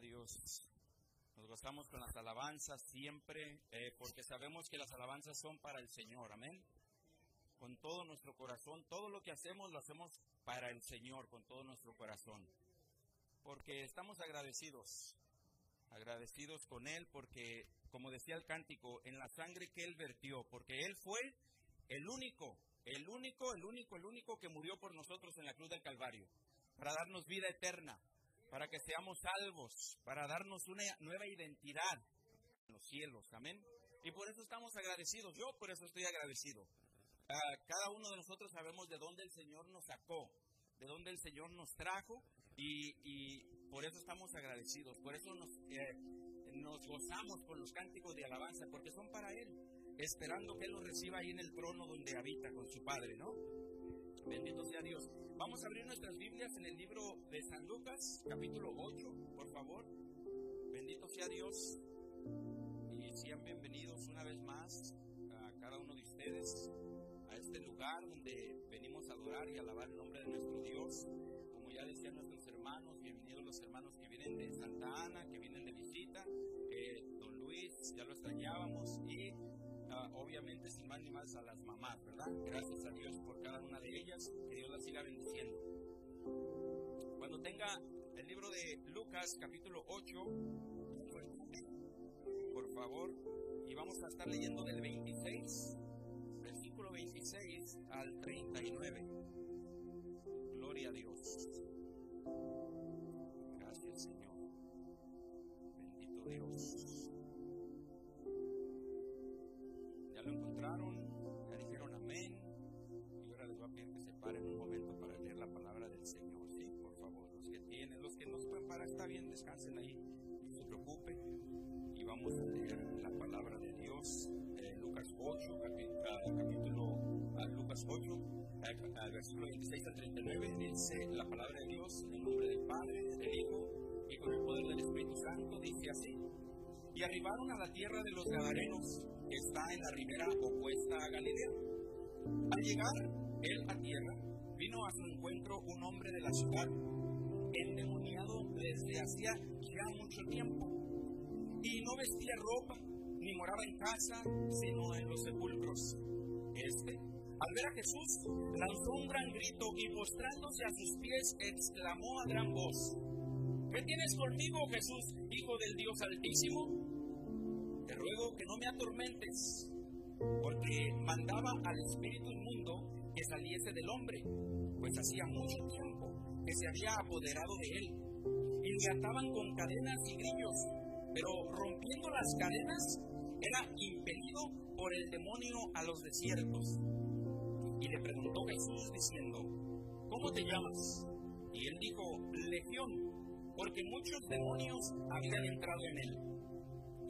Dios. Nos gozamos con las alabanzas siempre, eh, porque sabemos que las alabanzas son para el Señor, amén. Con todo nuestro corazón, todo lo que hacemos lo hacemos para el Señor, con todo nuestro corazón. Porque estamos agradecidos, agradecidos con Él, porque, como decía el cántico, en la sangre que Él vertió, porque Él fue el único, el único, el único, el único que murió por nosotros en la cruz del Calvario, para darnos vida eterna, para que seamos salvos, para darnos una nueva identidad en los cielos. Amén. Y por eso estamos agradecidos. Yo por eso estoy agradecido. Cada uno de nosotros sabemos de dónde el Señor nos sacó, de dónde el Señor nos trajo y, por eso estamos agradecidos. Por eso nos, eh, nos gozamos con los cánticos de alabanza, porque son para Él, esperando que Él los reciba ahí en el trono donde habita con su Padre, ¿no? Bendito sea Dios. Vamos a abrir nuestras Biblias en el libro de San Lucas, capítulo 8, por favor. Bendito sea Dios. Y sean bienvenidos una vez más a cada uno de ustedes a este lugar donde venimos a adorar y alabar el nombre de nuestro Dios. Como ya decían nuestros hermanos, bienvenidos los hermanos que vienen de Santa Ana, que vienen de visita. Eh, don Luis, ya lo extrañábamos. Y Ah, obviamente sin más ni más a las mamás, ¿verdad? Gracias a Dios por cada una de ellas, siga bendiciendo. Cuando tenga el libro de Lucas capítulo 8, por favor, y vamos a estar leyendo del 26, versículo 26 al 39. Gloria a Dios. Gracias Señor. Bendito Dios. ya dijeron descansen ahí, no se preocupen. Y vamos a leer la palabra de Dios, eh, Lucas 8, capítulo, Lucas 8, al versículo 26 al 39, dice la palabra de Dios en el nombre del Padre, del Hijo y con el poder del Espíritu Santo, dice así. Y arribaron a la tierra de los Gadarenos que está en la ribera opuesta a Galilea. Al llegar él a tierra, vino a su encuentro un hombre de la ciudad, endemoniado desde hacía ya mucho tiempo, y no vestía ropa, ni moraba en casa, sino en los sepulcros. Este, al ver a Jesús, lanzó un gran grito y postrándose a sus pies, exclamó a gran voz, ¿Qué tienes conmigo, Jesús, Hijo del Dios Altísimo? te ruego que no me atormentes, porque mandaba al espíritu inmundo que saliese del hombre, pues hacía mucho tiempo que se había apoderado de él, y le ataban con cadenas y grillos, pero rompiendo las cadenas era impedido por el demonio a los desiertos. Y le preguntó Jesús diciendo, ¿cómo te llamas? Y él dijo, Legión, porque muchos demonios habían entrado en él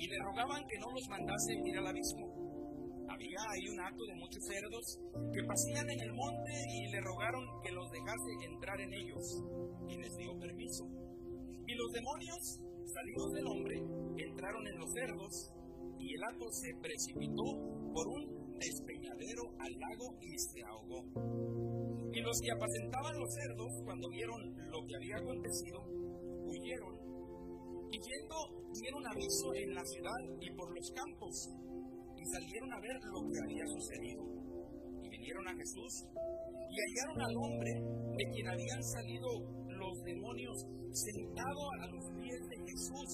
y le rogaban que no los mandase ir al abismo. Había ahí un acto de muchos cerdos que pasían en el monte y le rogaron que los dejase entrar en ellos, y les dio permiso. Y los demonios, salidos del hombre, entraron en los cerdos, y el acto se precipitó por un despeñadero al lago y se ahogó. Y los que apacentaban los cerdos, cuando vieron lo que había acontecido, huyeron y yendo, dieron aviso en la ciudad y por los campos, y salieron a ver lo que había sucedido. Y vinieron a Jesús, y hallaron al hombre de quien habían salido los demonios, sentado a los pies de Jesús,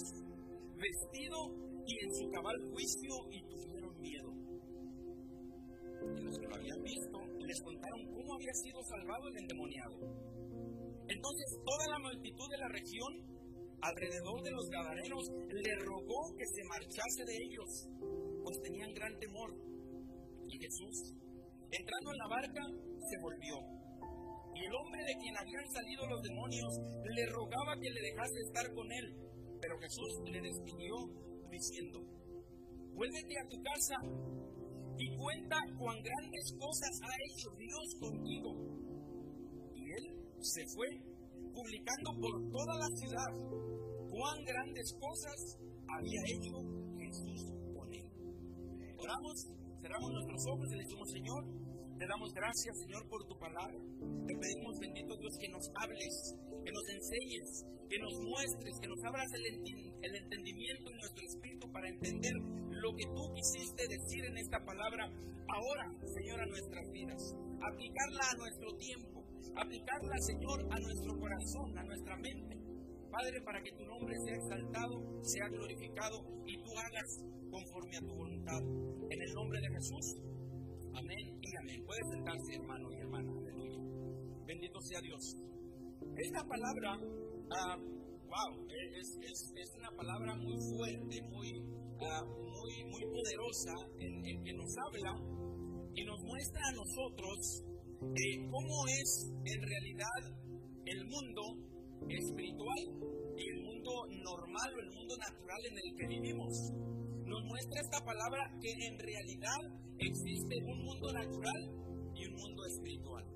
vestido y en su cabal juicio, y tuvieron miedo. Y los que lo habían visto les contaron cómo había sido salvado el endemoniado. Entonces toda la multitud de la región alrededor de los gadarenos, le rogó que se marchase de ellos, pues tenían gran temor. Y Jesús, entrando en la barca, se volvió. Y el hombre de quien habían salido los demonios le rogaba que le dejase estar con él. Pero Jesús le despidió diciendo, vuélvete a tu casa y cuenta cuán grandes cosas ha hecho Dios contigo. Y él se fue, publicando por toda la ciudad cuán grandes cosas había hecho Jesús con él. Oramos, cerramos nuestros ojos y le decimos, Señor, Te damos gracias, Señor, por tu palabra. Te pedimos, bendito Dios, que nos hables, que nos enseñes, que nos muestres, que nos abras el entendimiento en nuestro espíritu para entender lo que tú quisiste decir en esta palabra ahora, Señor, a nuestras vidas. Aplicarla a nuestro tiempo, aplicarla, Señor, a nuestro corazón, a nuestra mente. Padre, para que tu nombre sea exaltado, sea glorificado y tú hagas conforme a tu voluntad. En el nombre de Jesús. Amén y amén. Puede sentarse, hermano y hermana. Aleluya. Bendito sea Dios. Esta palabra, uh, wow, es, es, una palabra muy fuerte, muy, uh, muy, muy poderosa en, en, que nos habla y nos muestra a nosotros eh, cómo es en realidad el mundo espiritual y el mundo normal o el mundo natural en el que vivimos. Nos muestra esta palabra que en realidad existe un mundo natural y un mundo espiritual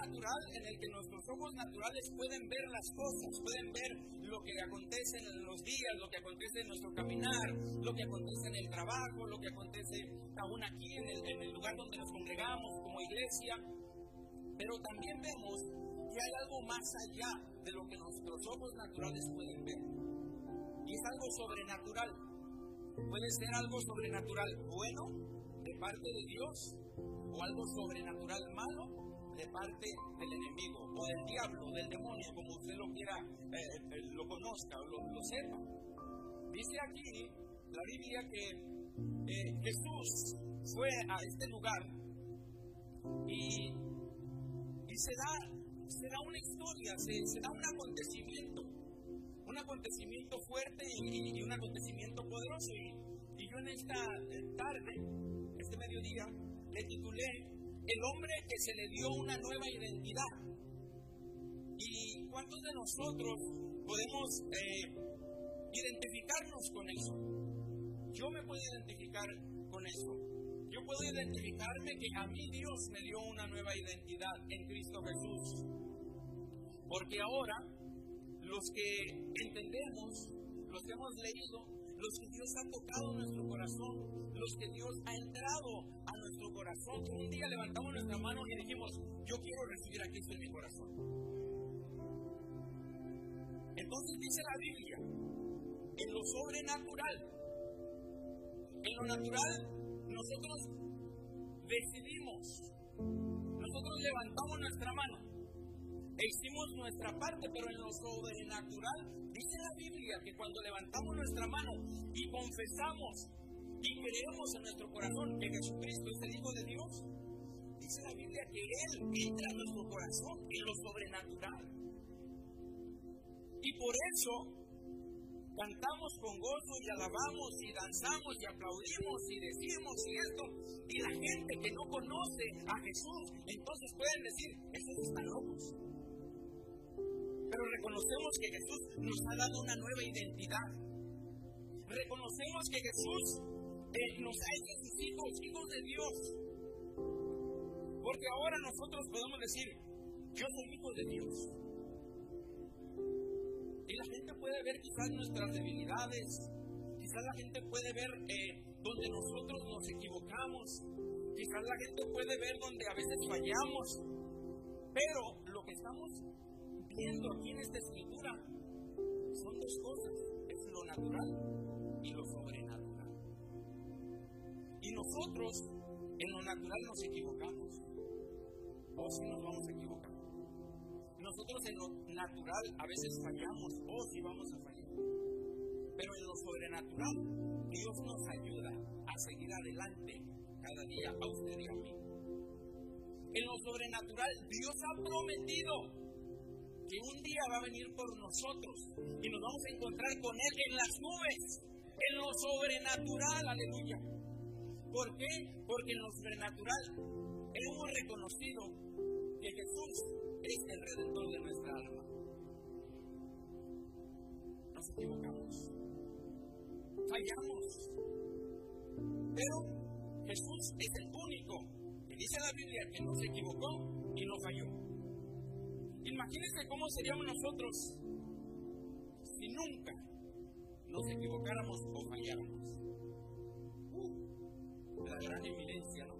natural en el que nuestros ojos naturales pueden ver las cosas, pueden ver lo que acontece en los días, lo que acontece en nuestro caminar, lo que acontece en el trabajo, lo que acontece aún aquí en el lugar donde nos congregamos como iglesia. Pero también vemos que hay algo más allá de lo que nuestros ojos naturales pueden ver. Y es algo sobrenatural. Puede ser algo sobrenatural bueno de parte de Dios o algo sobrenatural malo de parte del enemigo o del diablo, del demonio, como usted lo quiera, eh, eh, lo conozca o lo, sepa. Dice aquí la Biblia que eh, Jesús fue a este lugar y, y se, da, se da una historia, se, da un acontecimiento, un acontecimiento fuerte y, un acontecimiento poderoso. Y, yo en esta tarde, este mediodía, le titulé el hombre que se le dio una nueva identidad. ¿Y cuántos de nosotros podemos eh, identificarnos con eso? Yo me puedo identificar con eso. Yo puedo identificarme que a mí Dios me dio una nueva identidad en Cristo Jesús. Porque ahora los que entendemos, los que hemos leído, los que Dios ha tocado nuestro corazón, los que Dios ha entrado a nuestro corazón, un día levantamos nuestra mano y dijimos, yo quiero recibir a Cristo en mi corazón. Entonces dice la Biblia, en lo sobrenatural, en lo natural, nosotros decidimos, nosotros levantamos nuestra mano e hicimos nuestra parte, pero en lo sobrenatural, dice la Biblia que cuando levantamos nuestra mano y confesamos y creemos en nuestro corazón que Jesucristo es el Hijo de Dios, dice la Biblia que Él entra en nuestro corazón en lo sobrenatural. Y por eso cantamos con gozo y alabamos y danzamos y aplaudimos y decimos y esto. Y la gente que no conoce a Jesús, entonces pueden decir, esos están locos pero reconocemos que Jesús nos ha dado una nueva identidad. Reconocemos que Jesús eh, nos ha hecho sus hijos, hijos de Dios. Porque ahora nosotros podemos decir, yo soy hijo de Dios. La gente puede ver quizás nuestras debilidades, quizás la gente puede ver eh, donde nosotros nos equivocamos, quizás la gente puede ver donde a veces fallamos, pero lo que estamos viendo aquí en esta escritura son dos cosas, es lo natural y lo sobrenatural. Y nosotros en lo natural nos equivocamos, o si nos vamos a equivocar. Nosotros en lo natural a veces fallamos, o si vamos a fallar. Pero en lo sobrenatural, Dios nos ayuda a seguir adelante cada día a usted y a mí. En lo sobrenatural, Dios ha prometido que un día va a venir por nosotros y nos vamos a encontrar con Él en las nubes, en lo sobrenatural, aleluya. ¿Por qué? Porque en lo sobrenatural hemos reconocido que Jesús es el redentor de nuestra alma. Nos equivocamos, fallamos, pero Jesús es el único que dice la Biblia que no se equivocó y no falló. Imagínense cómo seríamos nosotros si nunca nos equivocáramos o falláramos. Uh, la gran evidencia, ¿no?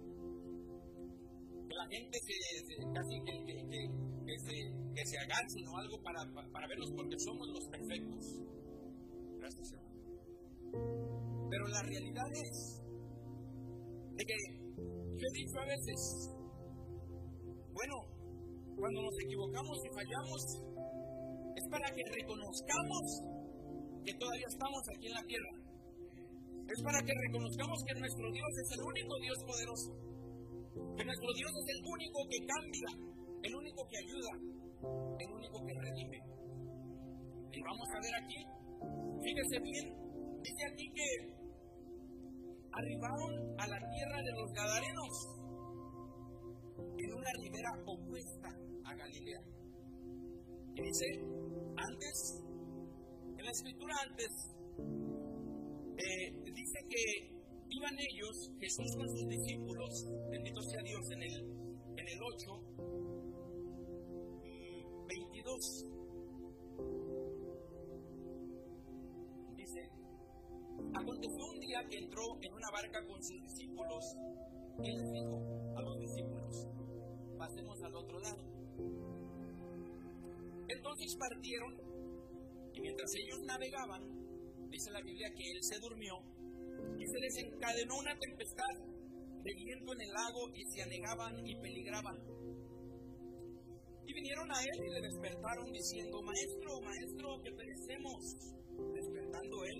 La gente se, casi que, que, se, que se agachen o algo para, para verlos porque somos los perfectos. Gracias, hermano. Pero la realidad es de que yo he dicho a veces, bueno, cuando nos equivocamos y fallamos, es para que reconozcamos que todavía estamos aquí en la tierra. Es para que reconozcamos que nuestro Dios es el único Dios poderoso. Que nuestro Dios es el único que cambia, el único que ayuda, el único que redime. Y vamos a ver aquí, fíjese bien, dice aquí que arribaron a la tierra de los Gadarenos en una ribera opuesta a Galilea. Y dice, antes, en la escritura antes, eh, dice que iban ellos, Jesús con sus discípulos, bendito sea Dios, en el, en el 8, 22. Dice, aconteció un día que entró en una barca con sus discípulos y les dijo a los discípulos, pasemos al otro lado. Entonces partieron y mientras ellos navegaban, dice la Biblia que él se durmió y se desencadenó una tempestad de viento en el lago y se anegaban y peligraban. Y vinieron a él y le despertaron diciendo, Maestro, Maestro, que perecemos. Despertando él,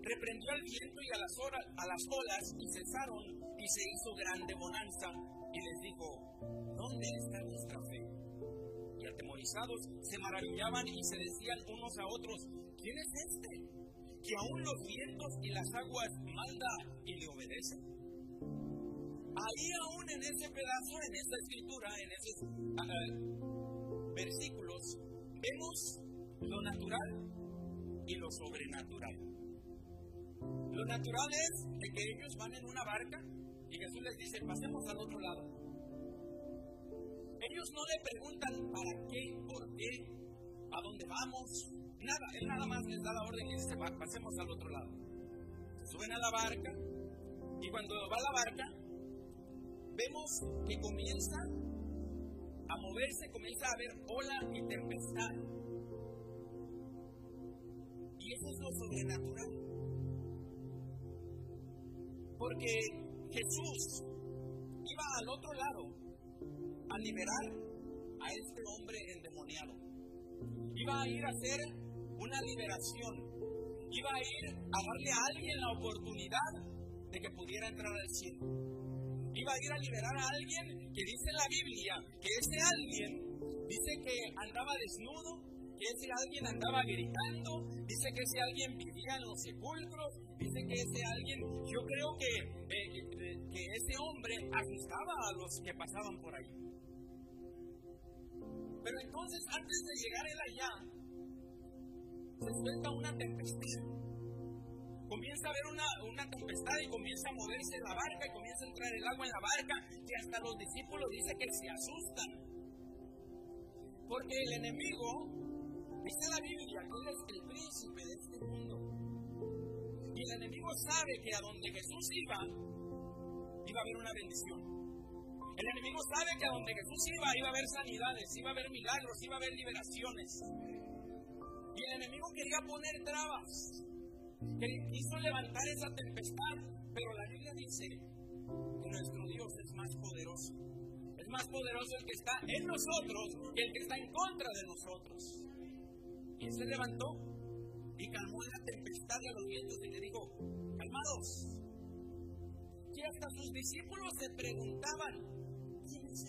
reprendió al viento y a las, horas, a las olas y cesaron y se hizo grande bonanza. Y les dijo, ¿dónde está vuestra fe? Y atemorizados se maravillaban y se decían unos a otros, ¿quién es este? Que aún los vientos y las aguas manda y le obedece. Ahí aún en ese pedazo, en esta escritura, en esos uh, versículos, vemos lo natural y lo sobrenatural. Lo natural es de que ellos van en una barca y Jesús les dice, pasemos al otro lado. Ellos no le preguntan para qué, por qué, a dónde vamos, Nada, él nada más les da la orden y dice, pasemos al otro lado. Se suben a la barca y cuando va la barca, vemos que comienza a moverse, comienza a haber ola y tempestad. Y eso es lo sobrenatural. Porque Jesús iba al otro lado a liberar a este hombre endemoniado. Iba a ir a hacer una liberación. Iba a ir a darle a alguien la oportunidad de que pudiera entrar al cielo. Iba a ir a liberar a alguien que dice en la Biblia que ese alguien dice que andaba desnudo, que ese alguien andaba gritando, dice que ese alguien vivía en los sepulcros, dice que ese alguien, yo creo que, eh, que ese hombre asustaba a los que pasaban por ahí. Pero entonces, antes de llegar él allá, se suelta una tempestad. Comienza a haber una, una tempestad y comienza a moverse la barca y comienza a entrar el agua en la barca y hasta los discípulos dice que se asustan. Porque el enemigo, dice la Biblia, que él es el príncipe de este mundo. Y el enemigo sabe que a donde Jesús iba, iba a haber una bendición. El enemigo sabe que a donde Jesús iba, iba a haber sanidades, iba a haber milagros, iba a haber liberaciones. Y el enemigo quería poner trabas. Quiso levantar esa tempestad. Pero la Biblia dice que nuestro Dios es más poderoso. Es más poderoso el que está en nosotros que el que está en contra de nosotros. Y él se levantó y calmó la tempestad de los vientos y le dijo, calmados. Y hasta sus discípulos se preguntaban, ¿quién es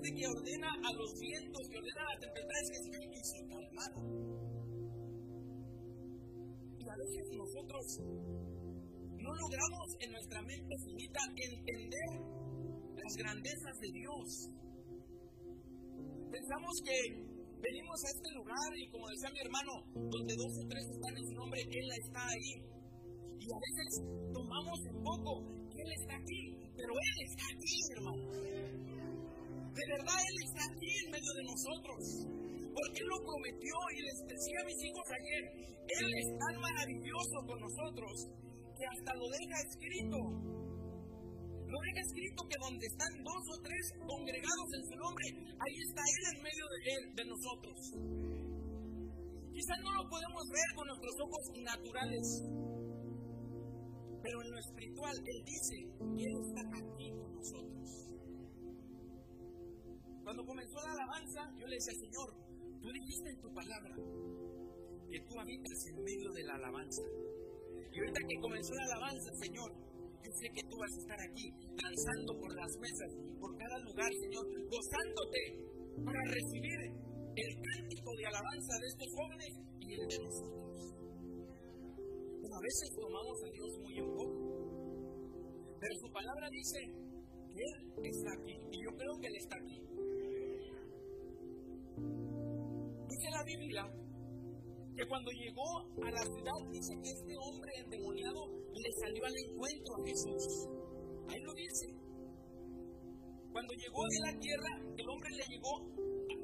este que ordena a los vientos, que ordena a las tempestades que se y se calmaron. Y a veces nosotros no logramos en nuestra mente finita entender las grandezas de Dios. Pensamos que venimos a este lugar y como decía mi hermano, donde dos o tres están en su nombre, Él está ahí. Y a veces tomamos un poco que Él está aquí, pero Él está aquí, hermano. De verdad Él está aquí en medio de nosotros. Porque Él lo prometió y les decía a mis hijos ayer, Él es tan maravilloso con nosotros que hasta lo deja escrito. Lo deja escrito que donde están dos o tres congregados en su nombre, ahí está Él en medio de, él, de nosotros. Quizás no lo podemos ver con nuestros ojos naturales, pero en lo espiritual Él dice Él está aquí con nosotros. Cuando comenzó la alabanza, yo le decía, Señor, tú dijiste en tu palabra que tú habitas en medio de la alabanza. Y ahorita que comenzó la alabanza, Señor, yo sé que tú vas a estar aquí danzando por las mesas, por cada lugar, Señor, gozándote para recibir el cántico de alabanza de estos jóvenes y el de nosotros. Pero a veces tomamos a Dios muy en poco. Pero su palabra dice que Él está aquí. Y yo creo que Él está aquí. Biblia que cuando llegó a la ciudad, dice que este hombre endemoniado le salió al encuentro a Jesús. Ahí lo dice. Cuando llegó de la tierra, el hombre le llegó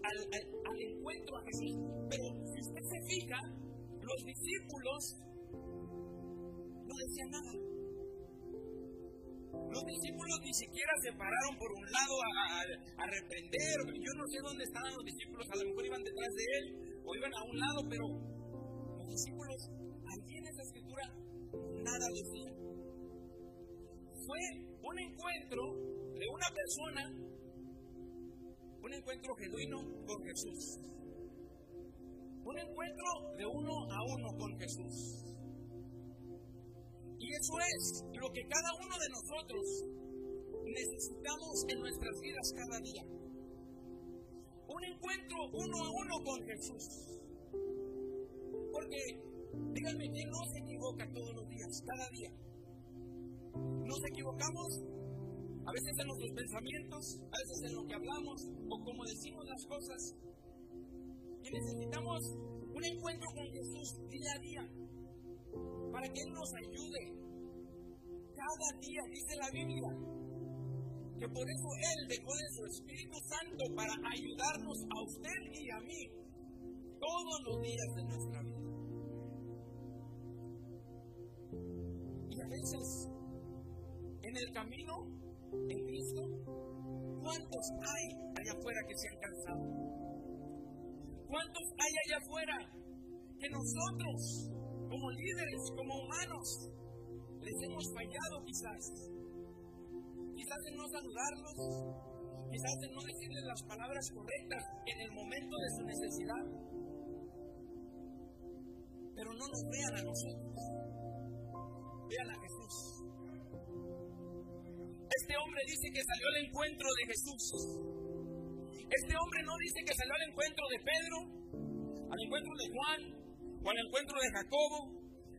al, encuentro a Jesús. Pero si usted se fija, los discípulos no decían nada. Los discípulos ni siquiera se pararon por un lado a, a, reprender. Yo no sé dónde estaban los discípulos, a lo mejor iban detrás de él o iban a un lado, pero los discípulos, allí en esa escritura, nada decían. Fue un encuentro de una persona, un encuentro genuino con Jesús. Un encuentro de uno a uno con Jesús. Y eso es lo que cada uno de nosotros necesitamos en nuestras vidas cada día. Un encuentro uno a uno con Jesús. Porque, díganme, ¿quién no se equivoca todos los días, cada día? Nos equivocamos a veces en nuestros pensamientos, a veces en lo que hablamos o como decimos las cosas. Y necesitamos un encuentro con Jesús día a día para que Él nos ayude. Cada día, dice la Biblia, que por eso Él dejó de su Espíritu Santo para ayudarnos a usted y a mí todos los días de nuestra vida. Y a veces, en el camino en Cristo, ¿cuántos hay allá afuera que se han cansado? ¿Cuántos hay allá afuera que nosotros como líderes, como humanos, les hemos fallado quizás. Quizás en no saludarlos, quizás en no decirles las palabras correctas en el momento de su necesidad. Pero no nos vean a nosotros, vean a Jesús. Este hombre dice que salió al encuentro de Jesús. Este hombre no dice que salió al encuentro de Pedro, al encuentro de Juan, o al encuentro de Jacobo.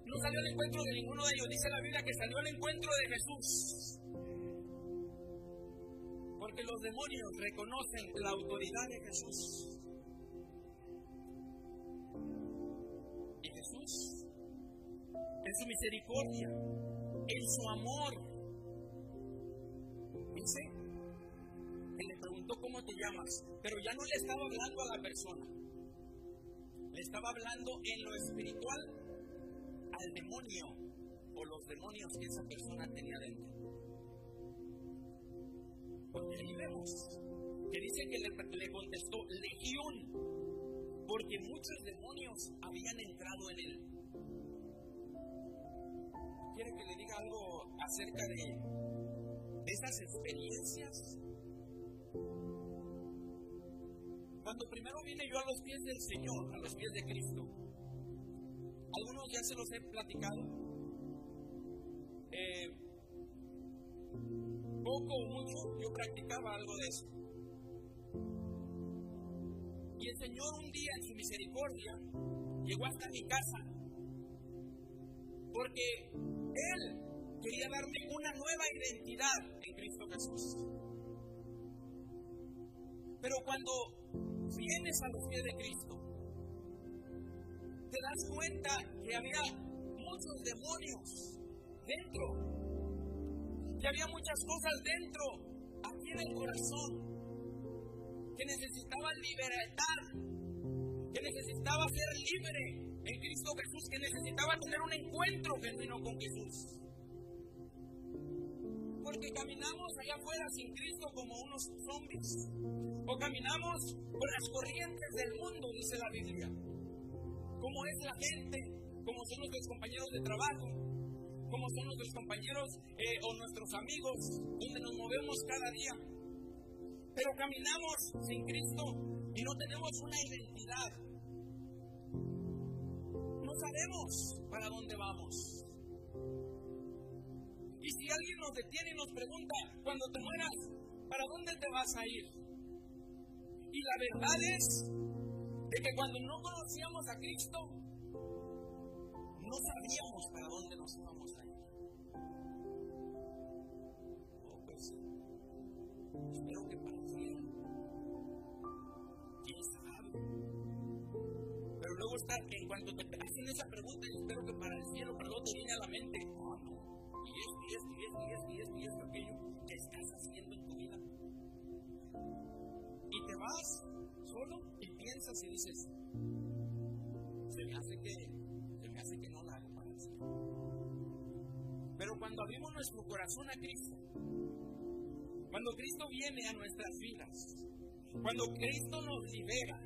No salió al encuentro de ninguno de ellos. Dice la Biblia que salió al encuentro de Jesús. Porque los demonios reconocen la autoridad de Jesús. Y Jesús, en su misericordia, en su amor, dice que le preguntó cómo te llamas, pero ya no le estaba hablando a la persona estaba hablando en lo espiritual al demonio o los demonios que esa persona tenía dentro. Porque que dice que le, contestó legión, porque muchos demonios habían entrado en él. ¿Quiere que le diga algo acerca de esas experiencias Cuando primero vine yo a los pies del Señor, a los pies de Cristo, algunos ya se los he platicado. Eh, poco o mucho yo practicaba algo de eso. Y el Señor un día en su misericordia llegó hasta mi casa porque Él quería darme una nueva identidad en Cristo Jesús. Pero cuando vienes a los pies de Cristo, te das cuenta que había muchos demonios dentro, que había muchas cosas dentro, aquí en el corazón, que necesitaban libertad, que necesitaba ser libre en Cristo Jesús, que necesitaba tener un encuentro genuino con Jesús. Por Porque caminamos allá afuera sin Cristo como unos zombies. O caminamos con las corrientes del mundo, dice la Biblia. Como es la gente, como son nuestros compañeros de trabajo, como son nuestros compañeros eh, o nuestros amigos, donde nos movemos cada día. Pero caminamos sin Cristo y no tenemos una identidad. No sabemos para dónde vamos. Y si alguien nos detiene y nos pregunta, cuando te mueras, ¿para dónde te vas a ir? Y la verdad es de que cuando no conocíamos a Cristo, no sabíamos para dónde nos íbamos espero que para cielo. ¿Quién sabe? Pero luego está, en cuanto te hacen esa pregunta, espero que para el cielo, pero luego te viene a la mente, oh, no, y esto, y esto, y esto, y esto, y esto, y esto, aquello que estás haciendo en tu vida. Y te vas solo y piensas y dices, se me hace que, se me hace que no la hago para el cielo. Pero cuando abrimos nuestro corazón a Cristo, cuando Cristo viene a nuestras vidas, cuando Cristo nos libera,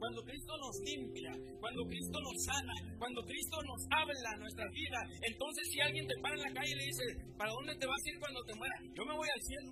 cuando Cristo nos limpia, cuando Cristo nos sana, cuando Cristo nos habla a nuestra vida, entonces si alguien te para en la calle y le dice, ¿para dónde te vas a ir cuando te mueras? Yo me voy al cielo.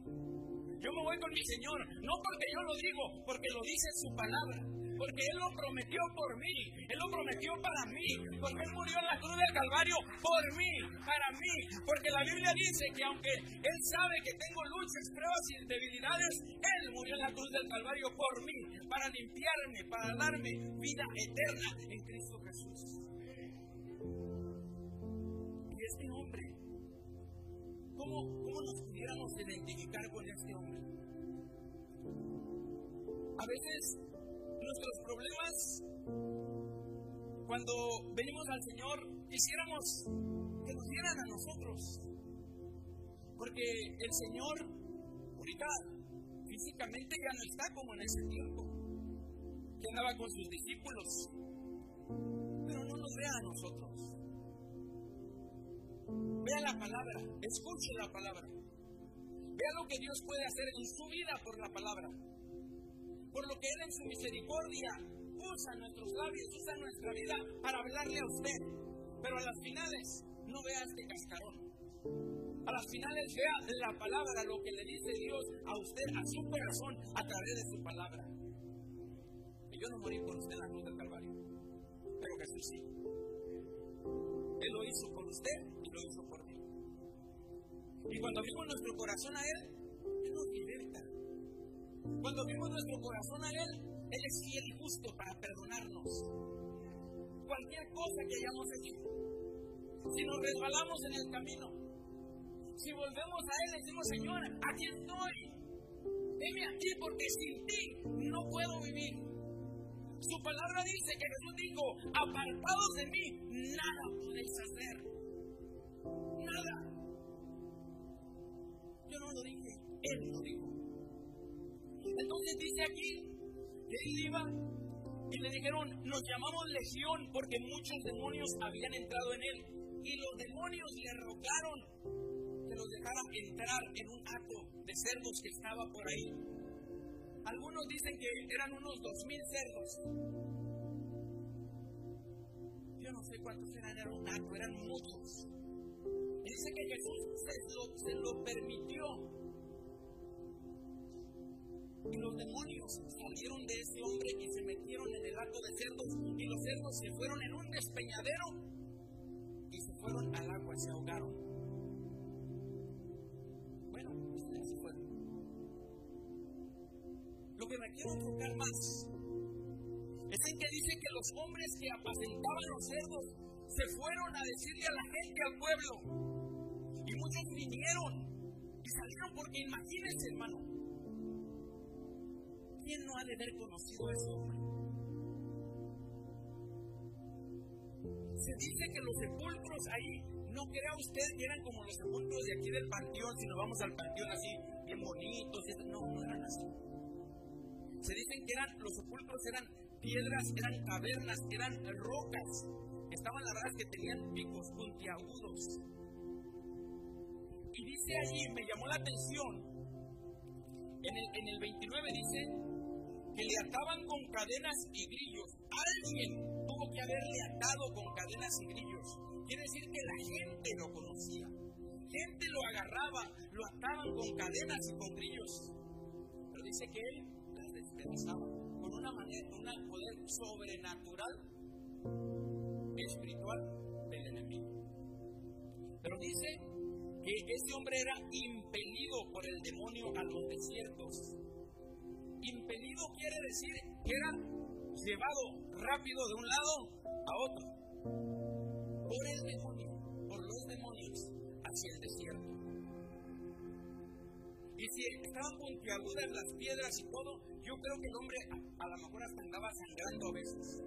Yo me voy con mi Señor, no porque yo lo digo, porque lo dice su palabra porque Él lo prometió por mí, Él lo prometió para mí, porque Él murió en la cruz del Calvario por mí, para mí, porque la Biblia dice que aunque Él sabe que tengo luchas, pruebas y debilidades, Él murió en la cruz del Calvario por mí, para limpiarme, para darme vida eterna en Cristo Jesús. Y este hombre, ¿cómo, cómo nos pudiéramos identificar con este hombre? A veces nuestros problemas, cuando venimos al Señor, quisiéramos que nos dieran a nosotros. Porque el Señor, ahorita, físicamente ya no está como en ese tiempo, que andaba con sus discípulos. Pero no nos vea a nosotros. Vea la palabra, escuche la palabra. Vea lo que Dios puede hacer en su vida por la palabra por lo que Él en su misericordia usa nuestros labios, usa nuestra vida para hablarle a usted. Pero a las finales no vea este cascarón. A las finales vea la palabra, lo que le dice Dios a usted, a su corazón, a través de su palabra. Y yo no morí por usted en la cruz del Calvario, pero Jesús sí. Él lo hizo por usted y lo hizo por mí. Y cuando abrimos nuestro corazón a Él. Cuando abrimos nuestro corazón a Él, Él es fiel y justo para perdonarnos. Cualquier cosa que hayamos hecho, si nos resbalamos en el camino, si volvemos a Él, le decimos, Señor, aquí estoy. Dime aquí porque sin ti no puedo vivir. Su palabra dice que Jesús dijo, apartados de mí, nada podéis hacer. Nada. Yo no lo dije, Él lo dijo. Entonces dice aquí que él iba y le dijeron, nos llamamos legión porque muchos demonios habían entrado en él. Y los demonios le rogaron que los dejara entrar en un acto de cerdos que estaba por ahí. Algunos dicen que eran unos dos mil cerdos. Yo no sé cuántos eran, era un acto, eran muchos. Dice que Jesús se lo permitió y los demonios salieron de ese hombre y se metieron en el lago de cerdos. Y los cerdos se fueron en un despeñadero y se fueron al agua y se ahogaron. Bueno, pues se fueron. Lo que me quiero enfocar más es en que dice que los hombres que apacentaban los cerdos se fueron a decirle a la gente, al pueblo. Y muchos vinieron y salieron porque imagínense, hermano, ¿quién no ha de haber conocido a ese hombre? Se dice que los sepulcros ahí, no crea usted que eran como los sepulcros de aquí del panteón, si nos vamos al panteón así, bien bonitos, no, no eran así. Se dicen que eran, los sepulcros eran piedras, eran cavernas, eran rocas, estaban la verdad que tenían picos puntiagudos. Y dice allí, me llamó la atención, en el, en el 29 dice que le ataban con cadenas y grillos. Alguien tuvo que haberle atado con cadenas y grillos. Quiere decir que la gente lo conocía. Gente lo agarraba, lo ataban con cadenas y con grillos. Pero dice que él las despedazaba con una manera, un poder sobrenatural, espiritual del enemigo. Pero dice que ese hombre era impelido por el demonio a los desiertos. Impelido quiere decir que era llevado rápido de un lado a otro por el demonio, por los demonios hacia el desierto. Y si estaban puntiagudas las piedras y todo, yo creo que el hombre a, a lo mejor hasta andaba sangrando a veces.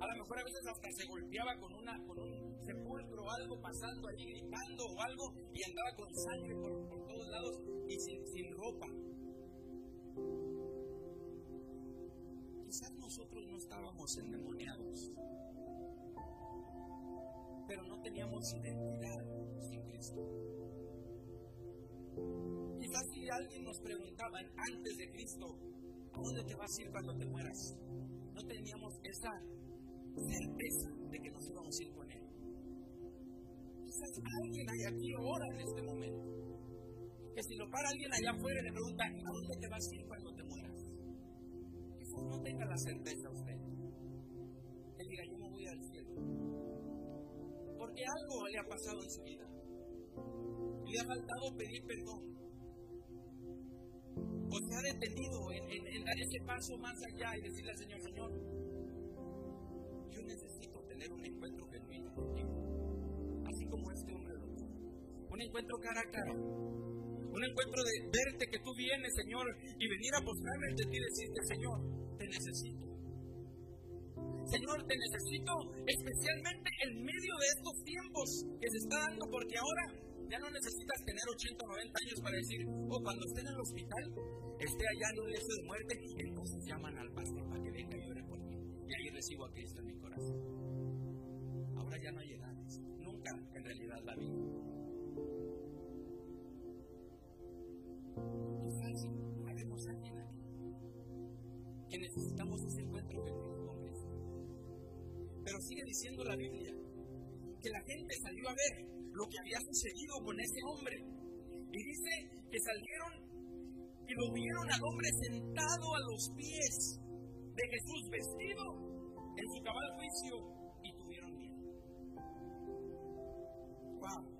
A lo mejor a veces hasta se golpeaba con, una, con un sepulcro o algo pasando allí gritando o algo y andaba con sangre por, todos lados y sin ropa. Quizás nosotros no estábamos endemoniados, pero no teníamos identidad sin Cristo. Quizás si alguien nos preguntaba antes de Cristo, ¿a dónde te vas a ir cuando te mueras? No teníamos esa certeza de que nos íbamos a ir con Él. Quizás alguien hay aquí ahora en este momento. Que si lo para alguien allá afuera y le pregunta, ¿a dónde te vas a ir cuando te mueras? Quizás no tenga la certeza usted. Que diga, yo me voy al cielo. Porque algo le ha pasado en su vida. Le ha faltado pedir perdón. O se ha detenido en, en dar ese paso más allá y decirle al Señor, Señor, yo necesito tener un encuentro genuino contigo, así como este hombre lo tuvo. Un encuentro cara a cara. Un encuentro de verte que tú vienes, Señor, y venir a postrarme ante ti y decirte, Señor, te necesito. Señor, te necesito especialmente en medio de estos tiempos que se está dando, porque ahora ya no necesitas tener 80 o 90 años para decir, o oh, cuando esté en el hospital, esté allá en un lecho de muerte, entonces llaman al pastor para que venga y ore por mí. Y ahí recibo a Cristo en mi Ahora ya no hay edades, nunca en realidad la vida. Quizás haremos alguien aquí que necesitamos ese encuentro con Cristo. Pero sigue diciendo la Biblia que la gente salió a ver lo que había sucedido con ese hombre. Y dice que salieron y lo vieron al hombre sentado a los pies de Jesús vestido en su cabal juicio y tuvieron miedo. Wow.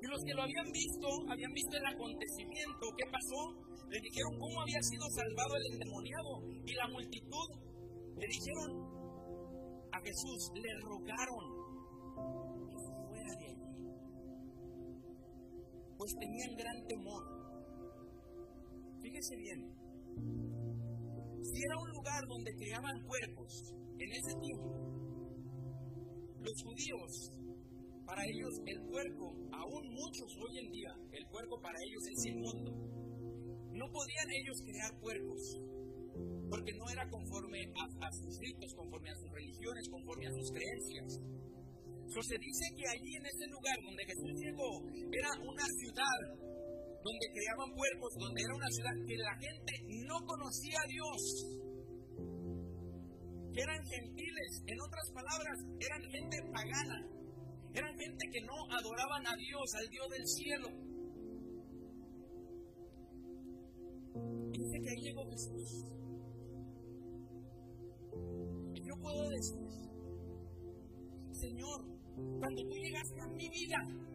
Y los que lo habían visto, habían visto el acontecimiento, ¿qué pasó? Le dijeron cómo había sido salvado el endemoniado y la multitud le dijeron a Jesús, le rogaron que fuera de allí, pues tenían gran temor. Fíjese bien, si era un lugar donde criaban cuerpos en ese tiempo, los judíos, para ellos el cuerpo, aún muchos hoy en día, el cuerpo para ellos es inmundo. No podían ellos crear cuerpos, porque no era conforme a, sus ritos, conforme a sus religiones, conforme a sus creencias. So, se dice que allí en ese lugar donde Jesús llegó era una ciudad donde creaban cuerpos, donde era una ciudad que la gente no conocía a Dios, que eran gentiles, en otras palabras, eran gente pagana, eran gente que no adoraban a Dios, al Dios del cielo. dice que ahí llegó Jesús. Y yo puedo decir, Señor, cuando tú llegaste a mi vida,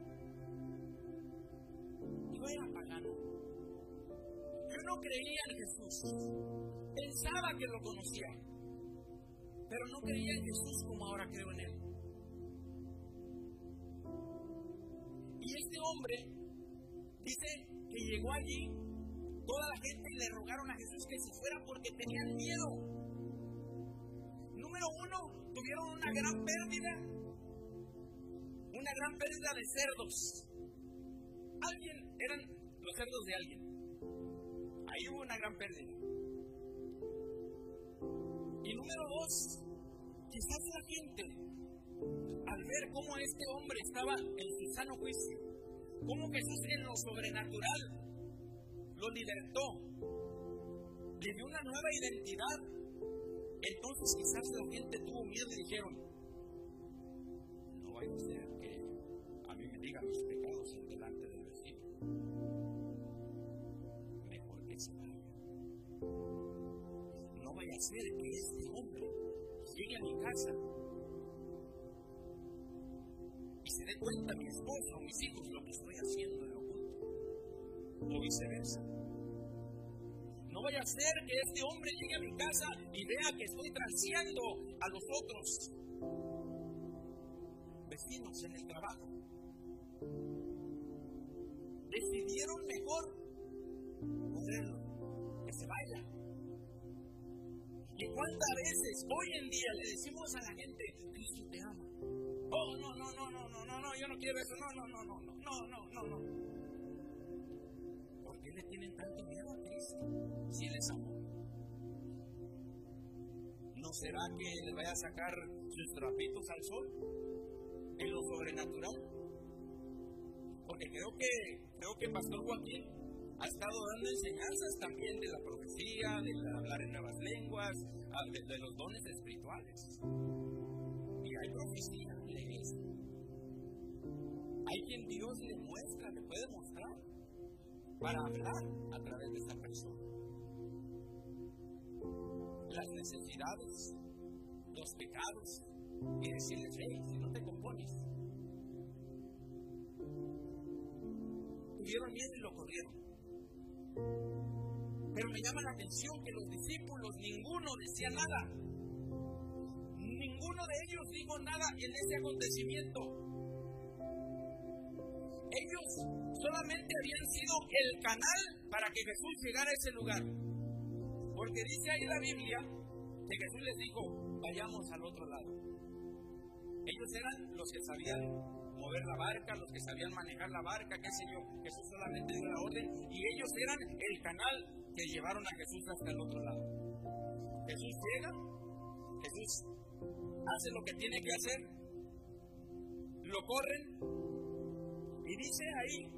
era pagano. Yo no creía en Jesús. Pensaba que lo conocía. Pero no creía en Jesús como ahora creo en Él. Y este hombre dice que llegó allí, toda la gente le rogaron a Jesús que se fuera porque tenían miedo. Número uno, tuvieron una gran pérdida, una gran pérdida de cerdos. Alguien eran los cerdos de alguien. Ahí hubo una gran pérdida. Y número dos, quizás la gente, ver cómo este hombre estaba en su sano juicio, cómo Jesús en lo sobrenatural lo libertó, le dio una nueva identidad. Entonces quizás la gente tuvo miedo y dijeron, no vaya a ser que a mí me digan mis pecados en delante del vecino. Mejor que se vaya. No vaya a ser que este hombre llegue a mi casa cuenta mi esposo o mis hijos lo que estoy haciendo en oculto. O viceversa. No vaya a ser que este hombre llegue a mi casa y vea que estoy transeando a los otros vecinos en el trabajo. Decidieron mejor que se vaya. ¿Y cuántas veces hoy en día le decimos a la gente, Cristo te ama? Oh, no, no, no, no, no, no, no, yo no quiero eso, no, no, no, no, no, no, no, no, no. ¿Por qué le tienen tanto miedo a Cristo si Él es? ¿No será que le vaya a sacar sus trapitos al sol en lo sobrenatural? Porque creo que, creo que Pastor Joaquín ha estado dando enseñanzas también de la profecía, de hablar en nuevas lenguas, ah, de, los dones espirituales. Profecía en. Hay quien Dios le muestra, le puede mostrar, para hablar a través de esta persona. Las necesidades, los pecados, y decirles, hey, si no te compones. Tuvieron miedo y lo corrieron. Pero me llama la atención que los discípulos, ninguno decía nada. Ninguno de ellos dijo nada en ese acontecimiento. Ellos solamente habían sido el canal para que Jesús llegara a ese lugar. Porque dice ahí la Biblia que Jesús les dijo, vayamos al otro lado. Ellos eran los que sabían mover la barca, los que sabían manejar la barca, qué sé yo. Jesús solamente dio la orden y ellos eran el canal que llevaron a Jesús hasta el otro lado. Jesús llega, Jesús hace lo que tiene que hacer, lo corren y dice ahí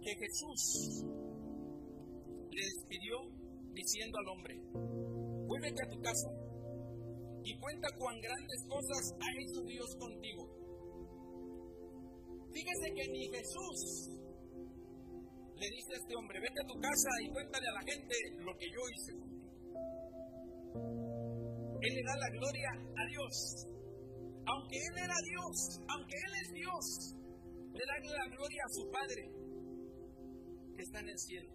que Jesús le despidió diciendo al hombre, vuélvete a tu casa y cuenta cuán grandes cosas ha hecho Dios contigo. Fíjese que ni Jesús le dice a este hombre, vete a tu casa y cuéntale a la gente lo que yo hice Él le da la gloria a Dios. Aunque Él era Dios, aunque Él es Dios, le da la gloria a su Padre que está en el cielo.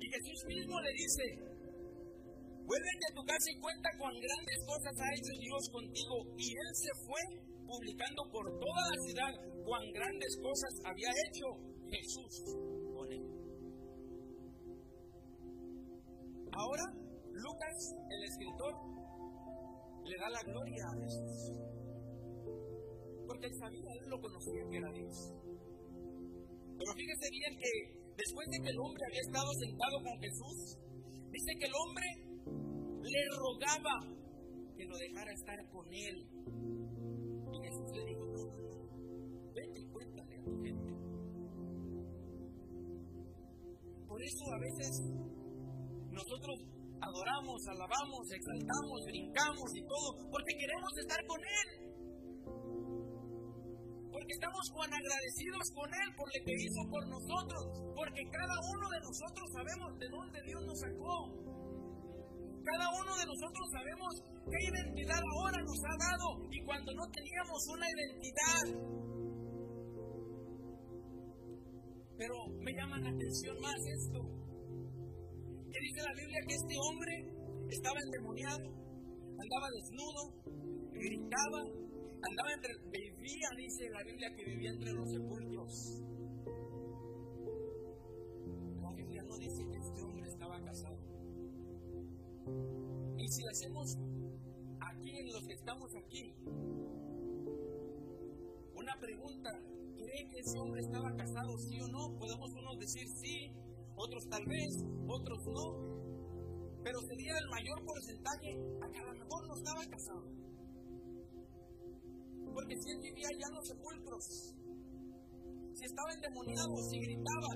Y Jesús mismo le dice, vuélvete a tu casa y cuenta cuán grandes cosas ha hecho Dios contigo. Y Él se fue publicando por toda la ciudad cuán grandes cosas había hecho Jesús con él. Ahora, Lucas, el escritor, le da la gloria a Jesús. Porque él sabía, él lo conocía que era Dios. Pero fíjese bien que después de que el hombre había estado sentado con Jesús, dice que el hombre le rogaba que lo dejara estar con él. Y Jesús le dijo, vete y cuéntale a tu gente. Por eso a veces nosotros adoramos, alabamos, exaltamos, brincamos y todo, porque queremos estar con Él. Porque estamos tan agradecidos con Él por lo que hizo por nosotros. Porque cada uno de nosotros sabemos de dónde Dios nos sacó. Cada uno de nosotros sabemos qué identidad ahora nos ha dado y cuando no teníamos una identidad. Pero me llama la atención más esto que dice la Biblia que este hombre estaba endemoniado, andaba desnudo, gritaba, andaba entre, vivía, dice la Biblia que vivía entre los sepulcros. La Biblia no dice que este hombre estaba casado. Y si hacemos aquí en los que estamos aquí, una pregunta, ¿cree que ese hombre estaba casado, sí o no? Podemos unos decir sí, otros tal vez, otros no, pero sería el mayor porcentaje a que a lo mejor no estaba casado. Porque si él vivía allá en los sepulcros, si estaba endemoniado, si gritaba.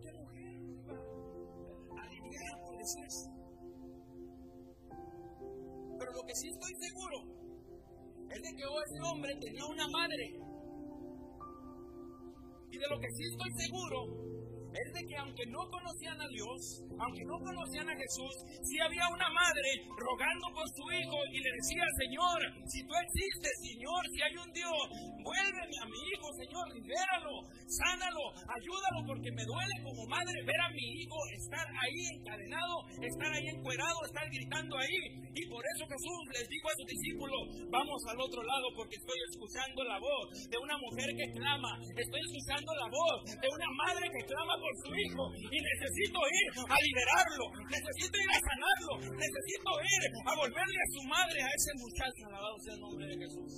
¿Qué mujer iba a aliviar por eso? Pero lo que sí estoy seguro es de que ese hombre tenía una madre. Y de lo que sí estoy seguro es de que aunque no conocían a Dios, aunque no conocían a Jesús, sí había una madre rogando por su hijo y le decía, Señor, si tú existes, Señor, si hay un Dios, vuélveme a mi hijo, Señor, libéralo, sánalo, ayúdalo, porque me duele como madre ver a mi hijo estar ahí encadenado, estar ahí encuerado, estar gritando ahí. Y por eso Jesús les dijo a sus discípulos, vamos al otro lado porque estoy escuchando la voz de una mujer que clama, estoy escuchando la voz de una madre que clama por su hijo y necesito ir a liberarlo, necesito ir a sanarlo, necesito ir a volverle a su madre a ese muchacho, alabado sea el nombre de Jesús.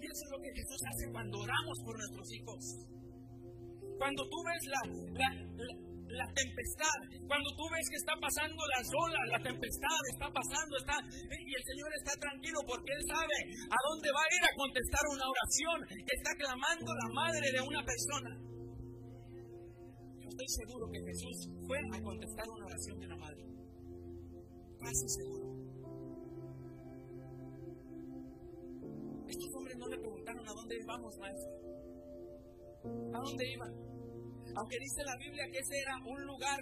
Y eso es lo que Jesús hace cuando oramos por nuestros hijos. Cuando tú ves la, la, la tempestad, cuando tú ves que está pasando las olas, la tempestad está pasando, está, y el Señor está tranquilo porque Él sabe a dónde va a ir a contestar una oración que está clamando la madre de una persona. Estoy seguro que Jesús fue a contestar una oración de una madre. Casi seguro. Estos hombres no le preguntaron a dónde íbamos, maestro. ¿A dónde iban? Aunque dice la Biblia que ese era un lugar,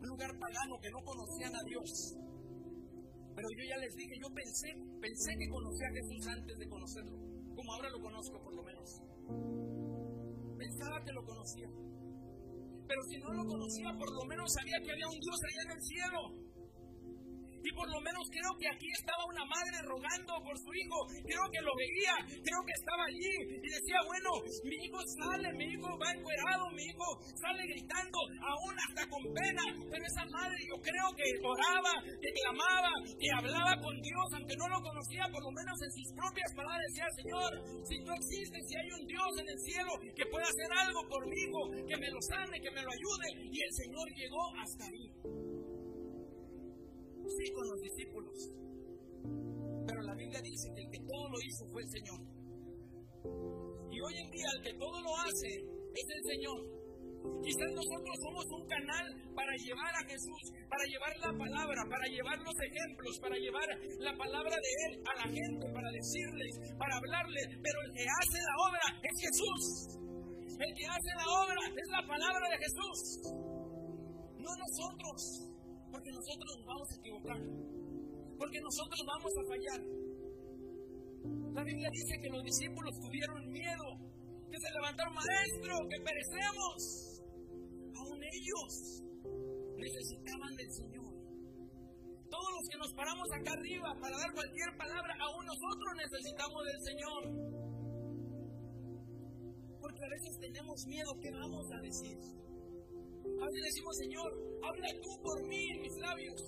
un lugar pagano que no conocían a Dios. Pero yo ya les dije, yo pensé, pensé que conocía a Jesús antes de conocerlo, como ahora lo conozco por lo menos. Pensaba que lo conocía. Pero si no lo conocía, por lo menos sabía que había un Dios allá en el cielo y por lo menos creo que aquí estaba una madre rogando por su hijo. Creo que lo veía, creo que estaba allí y decía, bueno, mi hijo sale, mi hijo va encuerado, mi hijo sale gritando, aún hasta con pena. Pero esa madre yo creo que oraba, que clamaba, que hablaba con Dios, aunque no lo conocía, por lo menos en sus propias palabras decía, Señor, si tú existes, si hay un Dios en el cielo que pueda hacer algo por mi hijo, que me lo sane, que me lo ayude. Y el Señor llegó hasta ahí sí con los discípulos. Pero la Biblia dice que el que todo lo hizo fue el Señor. Y hoy en día el que todo lo hace es el Señor. Quizás nosotros somos un canal para llevar a Jesús, para llevar la palabra, para llevar los ejemplos, para llevar la palabra de Él a la gente, para decirles, para hablarles. Pero el que hace la obra es Jesús. El que hace la obra es la palabra de Jesús. No nosotros. Porque nosotros nos vamos a equivocar. Porque nosotros vamos a fallar. La Biblia dice que los discípulos tuvieron miedo. Que se levantaron, maestro, que perecemos. Aún ellos necesitaban del Señor. Todos los que nos paramos acá arriba para dar cualquier palabra, aún nosotros necesitamos del Señor. Porque a veces tenemos miedo, ¿qué vamos a decir? A veces decimos, Señor, habla tú por mí en mis labios.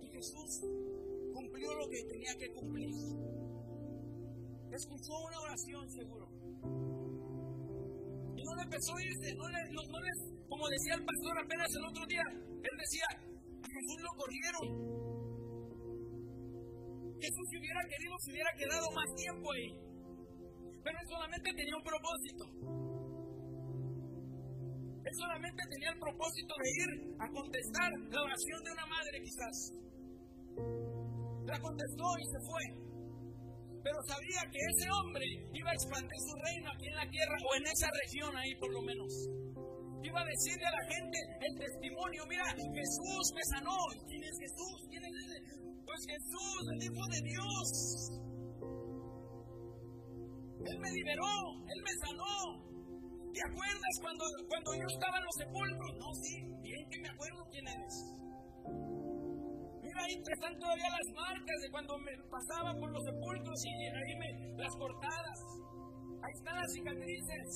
Y Jesús cumplió lo que tenía que cumplir. Escuchó una oración seguro. Y no le empezó a irse, no le, no, no como decía el pastor apenas el otro día, él decía, Jesús lo corrieron. Jesús si hubiera querido se hubiera quedado más tiempo ahí. Pero él solamente tenía un propósito. Él solamente tenía el propósito de ir a contestar la oración de una madre quizás. La contestó y se fue. Pero sabía que ese hombre iba a expandir su reino aquí en la tierra o en esa región ahí por lo menos. Iba a decirle a la gente el testimonio, mira, Jesús me sanó. ¿Quién es Jesús? ¿Quién es ese? Pues Jesús, el Hijo de Dios. Él me liberó, Él me sanó. ¿Te acuerdas cuando, cuando yo estaba en los sepulcros? No, sí, bien que me acuerdo quién eres. Mira, ahí están todavía las marcas de cuando me pasaba por los sepulcros y ahí me, las cortadas. Ahí están las cicatrices.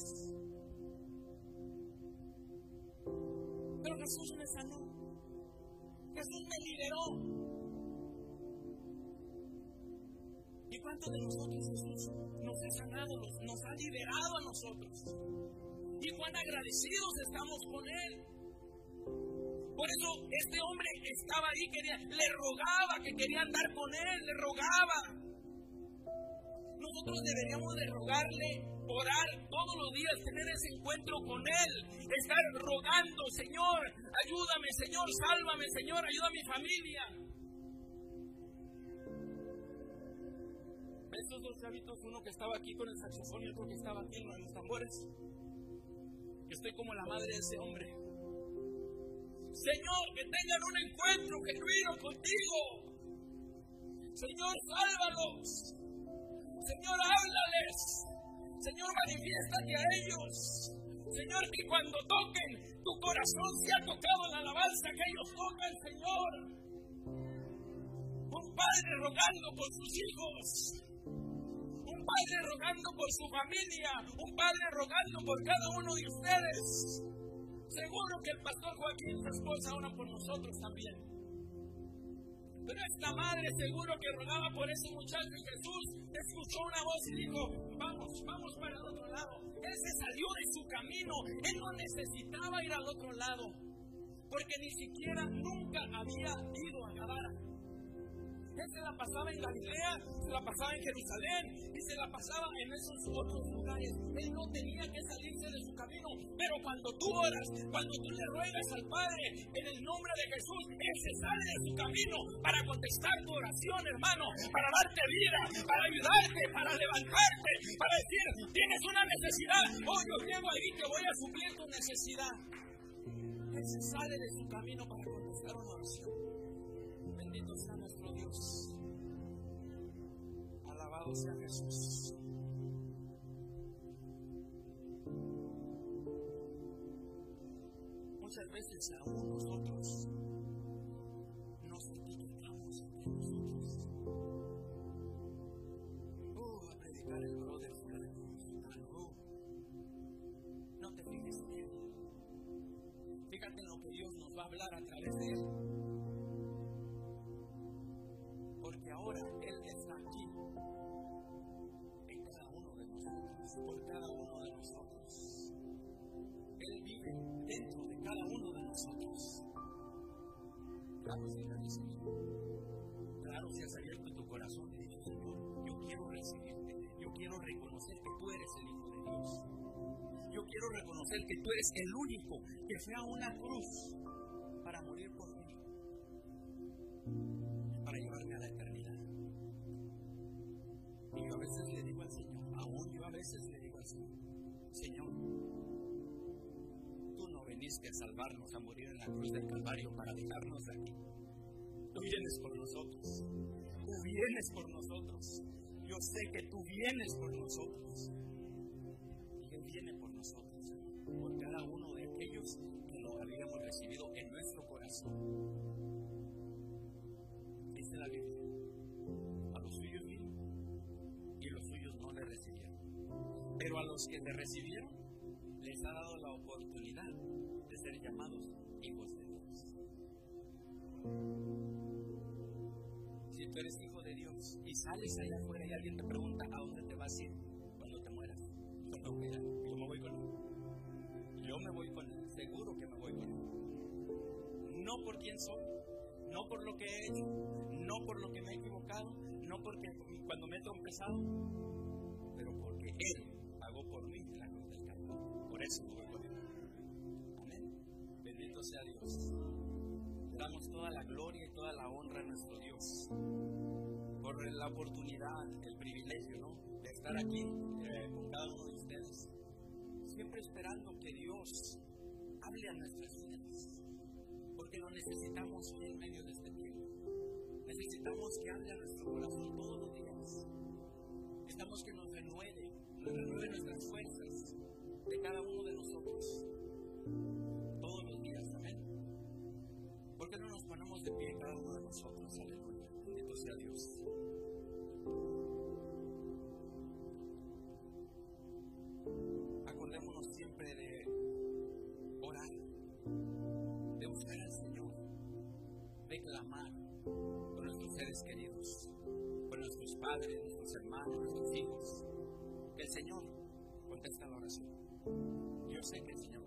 Pero Jesús me sanó. Jesús me liberó. ¿Y cuántos de nosotros Jesús nos ha sanado, nos ha liberado a nosotros? Y cuán agradecidos estamos con Él. Por eso este hombre estaba ahí, quería, le rogaba que quería andar con él, le rogaba. Nosotros deberíamos de rogarle, orar todos los días, tener ese encuentro con Él, estar rogando, Señor, ayúdame, Señor, sálvame, Señor, ayuda a mi familia. Esos dos chavitos, uno que estaba aquí con el saxofón y otro que estaba aquí en los tambores. Yo estoy como la madre de ese hombre. Señor, que tengan un encuentro genuino contigo. Señor, sálvalos. Señor, háblales. Señor, manifiéstate a ellos. Señor, que cuando toquen, tu corazón sea tocado la alabanza que ellos tocan, Señor. Un padre rogando por sus hijos padre rogando por su familia, un padre rogando por cada uno de ustedes. Seguro que el pastor Joaquín su esposa oran por nosotros también. Pero esta madre seguro que rogaba por ese muchacho y Jesús escuchó una voz y dijo, vamos, vamos para el otro lado. Él se salió de su camino, él no necesitaba ir al otro lado, porque ni siquiera nunca había ido a Gadara. Él se la pasaba en Galilea, se la pasaba en Jerusalén y se la pasaba en esos otros lugares. Él no tenía que salirse de su camino. Pero cuando tú oras, cuando tú le ruegas al Padre en el nombre de Jesús, Él se sale de su camino para contestar tu oración, hermano, para darte vida, para ayudarte, para levantarte, para decir, tienes una necesidad. Oh, yo llego ahí que voy a suplir tu necesidad. Él se sale de su camino para contestar una oración. Bendito sea nuestro Dios. Alabado sea Jesús. Muchas veces aún nosotros nos etiquetamos entre nosotros. Oh, a predicar el brother fulano, No te fijes en. Fíjate en lo que Dios nos va a hablar a través de él. Por cada uno de nosotros. Él vive dentro de cada uno de nosotros. Claro, si recibido. Claro, si has abierto tu corazón y dicho, Señor, yo quiero recibirte. Yo quiero reconocer que tú eres el Hijo de Dios. Yo quiero reconocer que tú eres el único que fue a una cruz aquí. Tú vienes por nosotros. Tú vienes por nosotros. Yo sé que tú vienes por nosotros. Y Él viene por nosotros, por cada uno de aquellos que lo habíamos recibido en nuestro corazón. Dice la Biblia, a los suyos vino y los suyos no le recibieron. Pero a los que le recibieron, les ha dado la oportunidad de ser llamados hijos de. Si tú eres hijo de Dios y sales allá afuera y alguien te pregunta a dónde te vas a ir cuando te mueras, cuando mira, yo me voy con él. Yo me voy con él, seguro que me voy con él. No por quién soy, no por lo que he hecho, no por lo que me he equivocado, no porque cuando me he trompezado, pero porque Él pagó por mí la cruz del Calvario. Por eso me voy con Él. Amén. Bendito sea Dios. Damos toda la gloria y toda la honra a nuestro Dios por la oportunidad, el privilegio, ¿no? De estar aquí eh, con cada uno de ustedes, siempre esperando que Dios hable a nuestras vidas, porque lo necesitamos hoy en medio de este tiempo. Necesitamos que hable a nuestro corazón todos los días. Necesitamos que nos renueve, nos renueve nuestras fuerzas de cada uno de nosotros. Ponemos de pie cada uno de nosotros? Aleluya. Bendito sea Dios. Acordémonos siempre de orar, de buscar al Señor, de clamar por nuestros seres queridos, por nuestros padres, nuestros hermanos, nuestros hijos. Que el Señor contesta la oración. Yo sé que el Señor